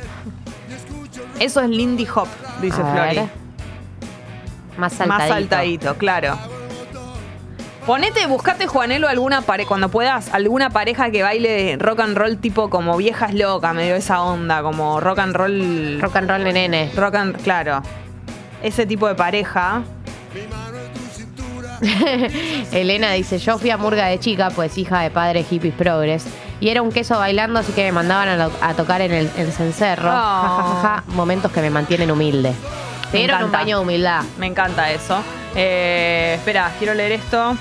Speaker 1: Eso es Lindy Hop, dice
Speaker 2: A
Speaker 1: Flori.
Speaker 2: ver. Más saltadito.
Speaker 1: Más saltadito, claro. Ponete, buscate, Juanelo, alguna pare cuando puedas, alguna pareja que baile rock and roll tipo como viejas locas, medio esa onda, como rock and roll.
Speaker 2: Rock and roll de nene.
Speaker 1: rock and, claro. Ese tipo de pareja.
Speaker 2: Elena dice, yo fui a Murga de chica, pues hija de padres hippies progres. Y era un queso bailando, así que me mandaban a, lo- a tocar en el, cencerro.
Speaker 1: Oh.
Speaker 2: Ja, ja, ja, ja. Momentos que me mantienen humilde. Te
Speaker 1: Me
Speaker 2: dieron un
Speaker 1: encanta.
Speaker 2: baño de humildad.
Speaker 1: Me encanta eso. Eh, espera, quiero leer esto.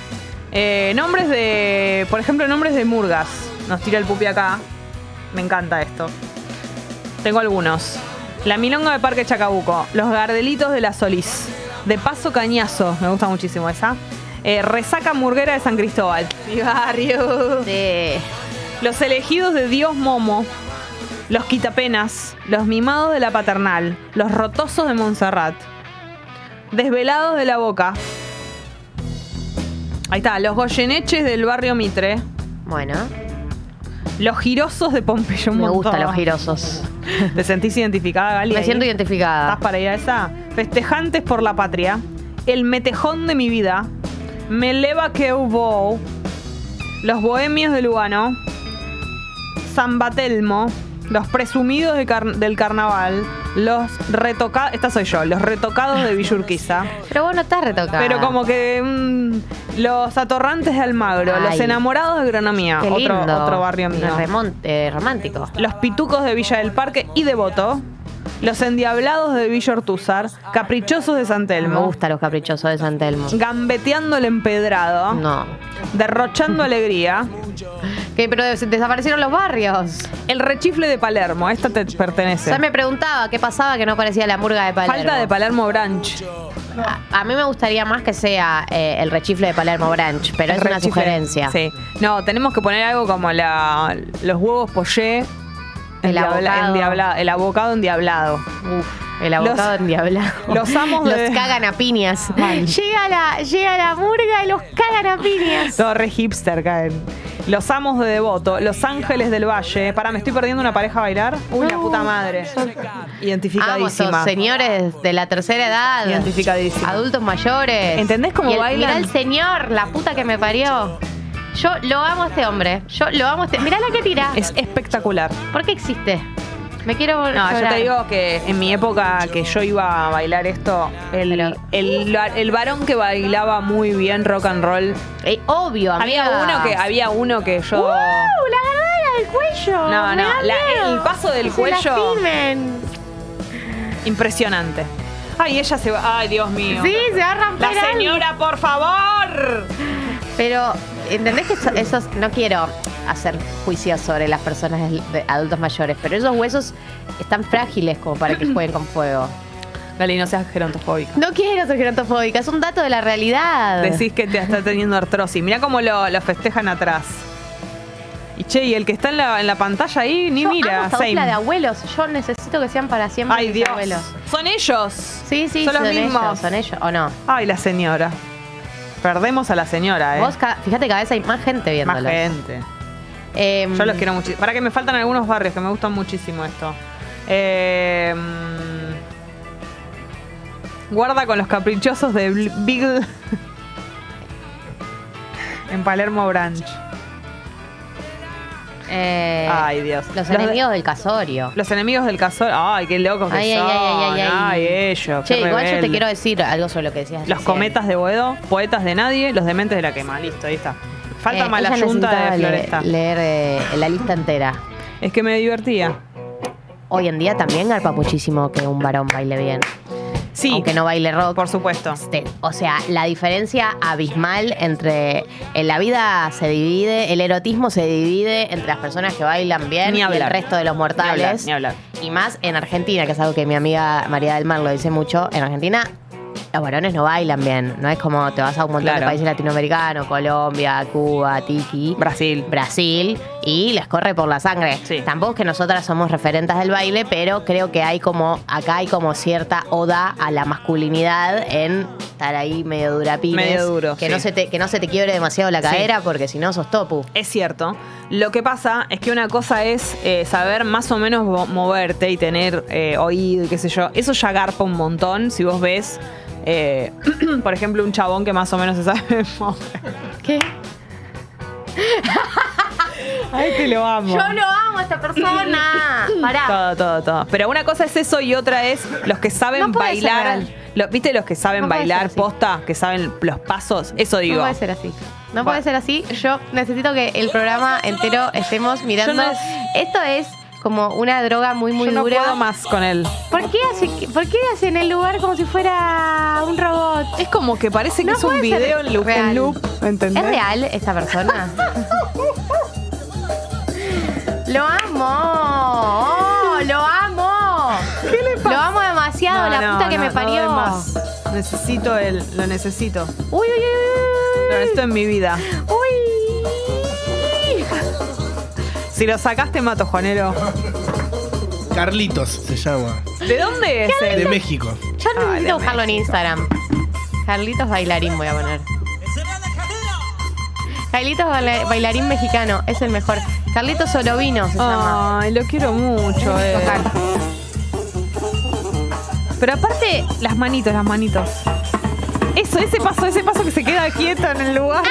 Speaker 1: Eh, nombres de. Por ejemplo, nombres de murgas. Nos tira el pupi acá. Me encanta esto. Tengo algunos. La Milonga de Parque Chacabuco. Los Gardelitos de la Solís. De Paso Cañazo. Me gusta muchísimo esa. Eh, Resaca Murguera de San Cristóbal. Mi barrio.
Speaker 2: Sí.
Speaker 1: Los elegidos de Dios Momo. Los quitapenas. Los mimados de la paternal. Los rotosos de Montserrat. Desvelados de la boca. Ahí está, los goyeneches del barrio Mitre.
Speaker 2: Bueno,
Speaker 1: Los girosos de Pompeyo.
Speaker 2: me gustan los girosos.
Speaker 1: ¿Te sentís identificada, Gali?
Speaker 2: Me
Speaker 1: ahí?
Speaker 2: siento
Speaker 1: ¿Estás
Speaker 2: identificada.
Speaker 1: para ir a esa? Festejantes por la patria. El metejón de mi vida. Me leva que hubo. Los bohemios de Lugano. San Batelmo. Los presumidos de car- del carnaval. Los retocados. Esta soy yo. Los retocados de Villurquiza.
Speaker 2: Pero vos no estás retocada.
Speaker 1: Pero como que. mm, los atorrantes de Almagro. Los enamorados de agronomía. Otro, otro barrio mío.
Speaker 2: Remon- eh, romántico.
Speaker 1: Los pitucos de Villa del Parque y Devoto. Los endiablados de Villa Ortúzar. Caprichosos de San
Speaker 2: Me
Speaker 1: Telmo.
Speaker 2: gustan los caprichosos de San Telmo.
Speaker 1: Gambeteando el empedrado.
Speaker 2: No.
Speaker 1: Derrochando alegría.
Speaker 2: ¿Qué? Pero des- desaparecieron los barrios.
Speaker 1: El rechifle de Palermo. Esta te pertenece.
Speaker 2: Ya me preguntaba qué pasaba que no aparecía la murga de Palermo.
Speaker 1: Falta de Palermo Branch.
Speaker 2: A, a mí me gustaría más que sea eh, el rechifle de Palermo Branch, pero
Speaker 1: El
Speaker 2: es una
Speaker 1: rechifle.
Speaker 2: sugerencia.
Speaker 1: Sí. No, tenemos que poner algo como la, los huevos poché.
Speaker 2: El abocado.
Speaker 1: endiabla- el abocado endiablado.
Speaker 2: Uf, el abocado
Speaker 1: Los-
Speaker 2: endiablado.
Speaker 1: los amos de-
Speaker 2: Los cagan a piñas. Llega la, llega la murga y los cagan a piñas.
Speaker 1: Todo re hipster caen. Los amos de Devoto, Los Ángeles del Valle. Para, me estoy perdiendo una pareja a bailar. Uy, la puta madre. Identificadísima.
Speaker 2: esos señores de la tercera edad.
Speaker 1: Identificadísima.
Speaker 2: Adultos mayores.
Speaker 1: ¿Entendés cómo
Speaker 2: Y el-
Speaker 1: bailan?
Speaker 2: Mirá el señor, la puta que me parió. Yo lo amo a este hombre. Yo lo amo a este. Mirá la que tira.
Speaker 1: Es espectacular.
Speaker 2: ¿Por qué existe? Me quiero
Speaker 1: No, yo te digo que en mi época que yo iba a bailar esto, el, el, el varón que bailaba muy bien rock and roll,
Speaker 2: Eh, obvio,
Speaker 1: había uno que había uno que yo
Speaker 2: ¡Uh! La gargara del cuello.
Speaker 1: No, no, la- el paso del
Speaker 2: se
Speaker 1: cuello-
Speaker 2: lastimen.
Speaker 1: impresionante. Ay, ella se va. Ay, Dios mío.
Speaker 2: Sí, se va a romper.
Speaker 1: La señora, por favor.
Speaker 2: Pero, ¿entendés que eso- esos, no quiero hacer juicios sobre las personas de adultos mayores, pero esos huesos están frágiles como para que jueguen con fuego.
Speaker 1: Gali, no seas gerontofóbica.
Speaker 2: No quiero ser gerontofóbica, es un dato de la realidad.
Speaker 1: Decís que te está teniendo artrosis. Mirá cómo lo, lo festejan atrás. Y che, y el que está en la, en la pantalla ahí, ni
Speaker 2: Yo
Speaker 1: mira.
Speaker 2: amo esta de abuelos. Yo necesito que sean para siempre
Speaker 1: Ay,
Speaker 2: mis
Speaker 1: Dios.
Speaker 2: abuelos.
Speaker 1: Son ellos.
Speaker 2: Sí, sí,
Speaker 1: Son los mismos.
Speaker 2: ellos, son ellos, ¿o no?
Speaker 1: Ay, la señora. Perdemos a la señora, ¿eh?
Speaker 2: Vos, fíjate que cada vez hay más gente
Speaker 1: Más
Speaker 2: viéndolos.
Speaker 1: gente.
Speaker 2: Em,
Speaker 1: Yo los quiero muchísimo. Para que me faltan algunos barrios que me gustan muchísimo esto. Eh, guarda con los caprichosos de Big. en Palermo Branch.
Speaker 2: Eh,
Speaker 1: Ay, Dios.
Speaker 2: Los enemigos del casorio.
Speaker 1: los enemigos del casor. Ay, qué locos que
Speaker 2: Ay, ay,
Speaker 1: son.
Speaker 2: ay, ay, ay.
Speaker 1: ellos.
Speaker 2: Che, igual yo te quiero decir algo sobre lo que decías.
Speaker 1: Los
Speaker 2: recién.
Speaker 1: cometas de Boedo, poetas de nadie, los dementes de la quema. Listo, ahí está. Falta
Speaker 2: Eh,
Speaker 1: mala yunta de Floresta.
Speaker 2: leer eh, la lista entera.
Speaker 1: Es que me divertía.
Speaker 2: Hoy en día también garpa muchísimo que un varón baile bien.
Speaker 1: Sí,
Speaker 2: Aunque no baile rock.
Speaker 1: por supuesto.
Speaker 2: Este, O sea, la diferencia abismal entre en la vida se divide, el erotismo se divide entre las personas que bailan bien y el resto de los
Speaker 1: Ni hablar,
Speaker 2: mortales.
Speaker 1: ni hablar.
Speaker 2: Y más en Argentina, que es algo que mi amiga María del Mar lo dice mucho. En Argentina los varones no bailan bien. No es como te vas a un montón de países latinoamericanos, Colombia, Cuba, Tiki.
Speaker 1: Brasil.
Speaker 2: Brasil y les corre por la sangre.
Speaker 1: Sí.
Speaker 2: Tampoco es que nosotras somos referentes del baile, pero creo que hay como, acá hay como cierta oda a la masculinidad en estar ahí medio durapines.
Speaker 1: Medio duro,
Speaker 2: Que,
Speaker 1: sí.
Speaker 2: no se te, que no se te quiebre demasiado la
Speaker 1: Sí.
Speaker 2: cadera porque si no sos topu.
Speaker 1: Es cierto. Lo que pasa es que una cosa es eh, saber más o menos mo- moverte y tener eh, oído y qué sé yo. Eso ya garpa un montón si vos ves, eh, por ejemplo, un chabón que más o menos se sabe mover.
Speaker 2: ¿Qué?
Speaker 1: Ay, que lo amo.
Speaker 2: Yo lo amo a esta persona. Pará.
Speaker 1: Todo, todo, todo. Pero una cosa es eso y otra es los que saben
Speaker 2: No
Speaker 1: bailar. Lo- ¿Viste los que saben
Speaker 2: No
Speaker 1: bailar posta? Que saben los pasos. Eso digo.
Speaker 2: No puede ser así. No puede ser así. Yo necesito que el programa entero estemos mirando.
Speaker 1: No es-
Speaker 2: Esto es como una droga muy, muy
Speaker 1: Yo no
Speaker 2: dura.
Speaker 1: puedo más con él.
Speaker 2: ¿Por qué, hace, ¿Por qué hacen el lugar como si fuera un robot?
Speaker 1: Es como que parece que
Speaker 2: No
Speaker 1: es un
Speaker 2: puede ser
Speaker 1: video en loop,
Speaker 2: real.
Speaker 1: en loop, ¿entendés?
Speaker 2: ¿Es real esta persona? ¡Lo amo! ¡Oh, ¡Lo amo!
Speaker 1: ¿Qué le pasa?
Speaker 2: Lo amo demasiado,
Speaker 1: No,
Speaker 2: la
Speaker 1: no,
Speaker 2: puta que
Speaker 1: no,
Speaker 2: me
Speaker 1: no
Speaker 2: parió.
Speaker 1: doy más. Necesito él, lo necesito.
Speaker 2: uy, uy,
Speaker 1: Lo
Speaker 2: uy,
Speaker 1: necesito en mi vida.
Speaker 2: uy. Uy.
Speaker 1: Si lo sacaste, mato, Juanero.
Speaker 3: Carlitos se llama.
Speaker 1: ¿De dónde es
Speaker 3: De? México.
Speaker 2: Yo
Speaker 1: Ah, de
Speaker 2: necesito buscarlo en
Speaker 1: México.
Speaker 2: Instagram. Carlitos Bailarín voy a poner. Carlitos baila- Bailarín mexicano, es el mejor. Carlitos Solovino se llama.
Speaker 1: Ay, lo quiero mucho, eh.
Speaker 2: Tocar.
Speaker 1: Pero aparte, las manitos, las manitos. Eso, ese paso, ese paso que se queda quieto en el lugar.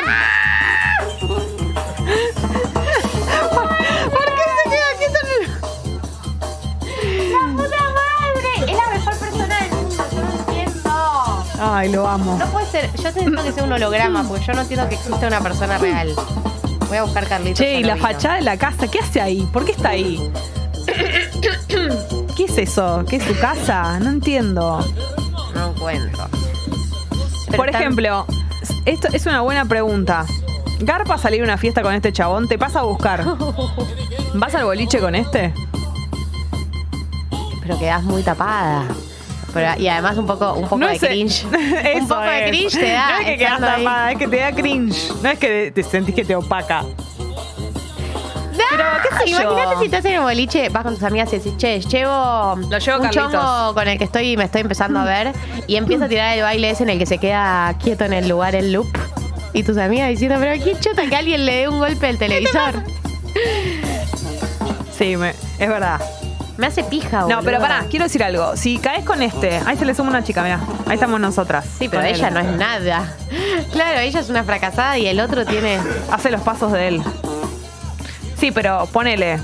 Speaker 1: Amo.
Speaker 2: No puede ser, yo necesito que sea un holograma, porque yo no entiendo que exista una persona real. Voy a buscar Carlitos
Speaker 1: Che, y la
Speaker 2: Solovino.
Speaker 1: fachada de la casa, ¿qué hace ahí? ¿Por qué está ahí? ¿Qué es eso? ¿Qué es su casa? No entiendo.
Speaker 2: No encuentro. Pero
Speaker 1: Por
Speaker 2: están-
Speaker 1: ejemplo, esto es una buena pregunta. ¿Garpa salir a una fiesta con este chabón? ¿Te pasa a buscar? ¿Vas al boliche con este?
Speaker 2: Pero quedás muy tapada. Pero- y además un poco, un poco
Speaker 1: No
Speaker 2: de
Speaker 1: e-
Speaker 2: cringe. Un poco de cringe te da.
Speaker 1: No es que quedas tapada, es que te da cringe. No es que te sentís que te opaca. Pero, qué sé.
Speaker 2: Imagínate si estás en el boliche, vas con tus amigas y decís, che, llevo
Speaker 1: Lo llevo
Speaker 2: un
Speaker 1: Carlitos.
Speaker 2: chongo con el que estoy me estoy empezando a ver y empieza a tirar el baile ese en el que se queda quieto en el lugar en loop. Y tus amigas diciendo, pero qué chota que alguien le dé un golpe al televisor.
Speaker 1: Sí, me- es verdad.
Speaker 2: Me hace pija,
Speaker 1: No, pero pará, quiero decir algo. Si caes con este, ahí se le suma una chica, mira. Ahí estamos nosotras.
Speaker 2: Sí, pero
Speaker 1: Con
Speaker 2: ella
Speaker 1: él.
Speaker 2: no es nada. Claro, ella es una fracasada y el otro tiene.
Speaker 1: Hace los pasos de él. Sí, pero ponele.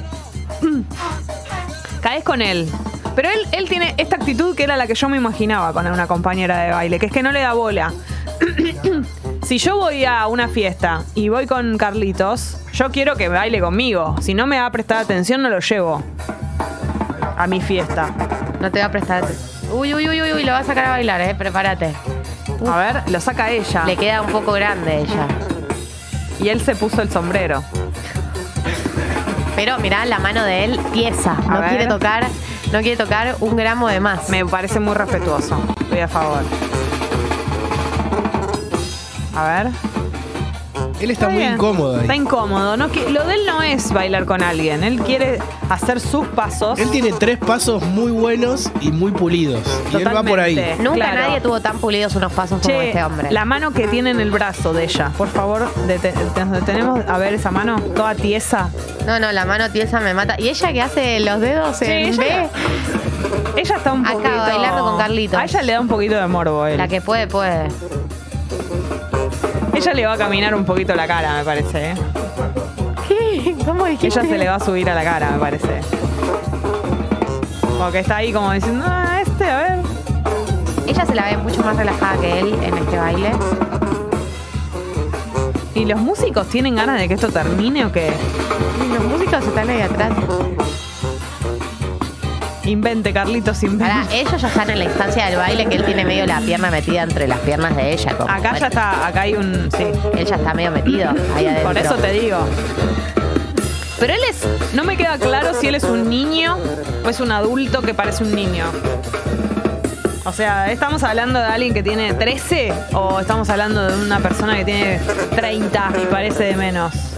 Speaker 1: caes con él. Pero él, él tiene esta actitud que era la que yo me imaginaba con una compañera de baile, que es que no le da bola. si yo voy a una fiesta y voy con Carlitos, yo quiero que baile conmigo. Si no me va a prestar atención, no lo llevo a mi fiesta.
Speaker 2: No te va a prestar. Uy, uy, uy, uy, uy, lo va a sacar a bailar, eh. Prepárate.
Speaker 1: A ver, lo saca ella.
Speaker 2: Le queda un poco grande ella.
Speaker 1: Y él se puso el sombrero.
Speaker 2: Pero mirá la mano de él tiesa.
Speaker 1: A
Speaker 2: No
Speaker 1: ver.
Speaker 2: quiere tocar, no quiere tocar un gramo de más.
Speaker 1: Me parece muy respetuoso. Estoy a favor. A ver.
Speaker 3: Él está, muy
Speaker 1: bien.
Speaker 3: incómodo
Speaker 1: Está
Speaker 3: ahí.
Speaker 1: incómodo. No, qui- lo de él no es bailar con alguien. Él quiere hacer sus pasos.
Speaker 3: Él tiene tres pasos muy buenos y muy pulidos. Y él va por ahí.
Speaker 1: Totalmente.
Speaker 2: Nunca
Speaker 1: Claro.
Speaker 2: nadie tuvo tan pulidos unos pasos como este hombre.
Speaker 1: la mano que tiene en el brazo de ella. Por favor, dete- nos detenemos a ver esa mano toda tiesa.
Speaker 2: No, no, la mano tiesa me mata. ¿Y ella que hace los dedos
Speaker 1: Sí,
Speaker 2: en
Speaker 1: ella-
Speaker 2: B?
Speaker 1: Ella está un
Speaker 2: Acá,
Speaker 1: poquito...
Speaker 2: bailando con Carlitos.
Speaker 1: A ella le da un poquito de morbo él.
Speaker 2: La que puede, puede.
Speaker 1: Ella le va a caminar un poquito la cara, me parece. ¿eh?
Speaker 2: ¿Qué? ¿Cómo dijiste?
Speaker 1: Ella se le va a subir a la cara, me parece. Porque está ahí como diciendo, ah, este, a ver.
Speaker 2: Ella se la ve mucho más relajada que él en este baile.
Speaker 1: ¿Y los músicos tienen ganas de que esto termine o qué?
Speaker 2: Y los músicos están ahí atrás.
Speaker 1: Invente, Carlitos, invente.
Speaker 2: Ellos ya están en la instancia del baile que él tiene medio la pierna metida entre las piernas de ella. como,
Speaker 1: Acá ya está, acá hay un. Sí.
Speaker 2: Él ya está medio metido ahí adentro.
Speaker 1: Por eso te digo. Pero él es. No me queda claro si él es un niño o es un adulto que parece un niño. O sea, ¿estamos hablando de alguien que tiene 13 o estamos hablando de una persona que tiene 30 y parece de menos?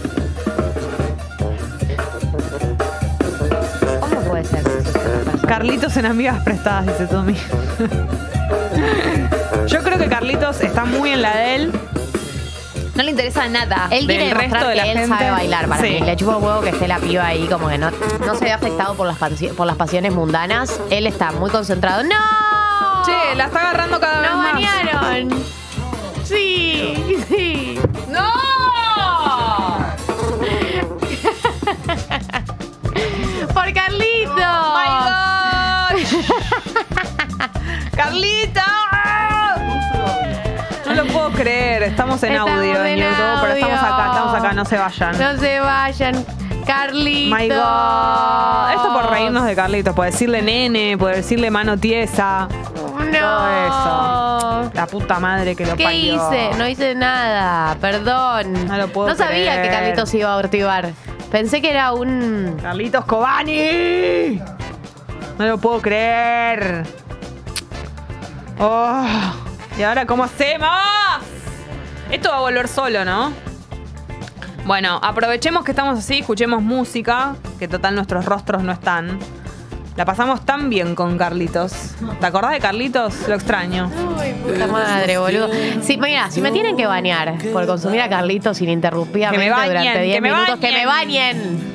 Speaker 1: Carlitos en amigas prestadas, dice Tommy. Yo creo que Carlitos está muy en la de él. No le interesa nada.
Speaker 2: Él quiere
Speaker 1: del
Speaker 2: demostrar
Speaker 1: resto de
Speaker 2: que
Speaker 1: la
Speaker 2: él
Speaker 1: gente.
Speaker 2: sabe bailar para
Speaker 1: Sí.
Speaker 2: mí. Le chupa un huevo que esté la piba ahí como que no, no se ve afectado por las, por las pasiones mundanas. Él está muy concentrado. ¡No!
Speaker 1: Che, la está agarrando cada vez
Speaker 2: ¡Nos
Speaker 1: más.
Speaker 2: bañaron! Sí, sí.
Speaker 1: ¡No!
Speaker 2: ¡Por Carlito!
Speaker 1: ¡Carlita! No lo puedo creer. Estamos en
Speaker 2: Estamos
Speaker 1: audio en
Speaker 2: en
Speaker 1: YouTube, pero estamos acá, estamos acá, no se vayan.
Speaker 2: No se vayan. Carlito.
Speaker 1: My God. Esto por reírnos de Carlitos, por decirle nene, por decirle mano tiesa.
Speaker 2: No.
Speaker 1: Todo eso. La puta madre que lo
Speaker 2: ¿Qué
Speaker 1: parió.
Speaker 2: hice? No hice nada. Perdón.
Speaker 1: No lo puedo
Speaker 2: sabía
Speaker 1: creer.
Speaker 2: que Carlitos iba a ortivar. Pensé que era un.
Speaker 1: Carlitos Cobani. No lo puedo creer. Oh, ¿Y ahora cómo hacemos? Esto va a volver solo, ¿no? Bueno, aprovechemos que estamos así, escuchemos música, que total nuestros rostros no están. La pasamos tan bien con Carlitos. ¿Te acordás de Carlitos? Lo extraño.
Speaker 2: Uy, puta madre, boludo. Sí, mira, si me tienen que bañar por consumir a Carlitos ininterrumpidamente
Speaker 1: Que me bañen,
Speaker 2: durante 10
Speaker 1: que me
Speaker 2: minutos, que me bañen.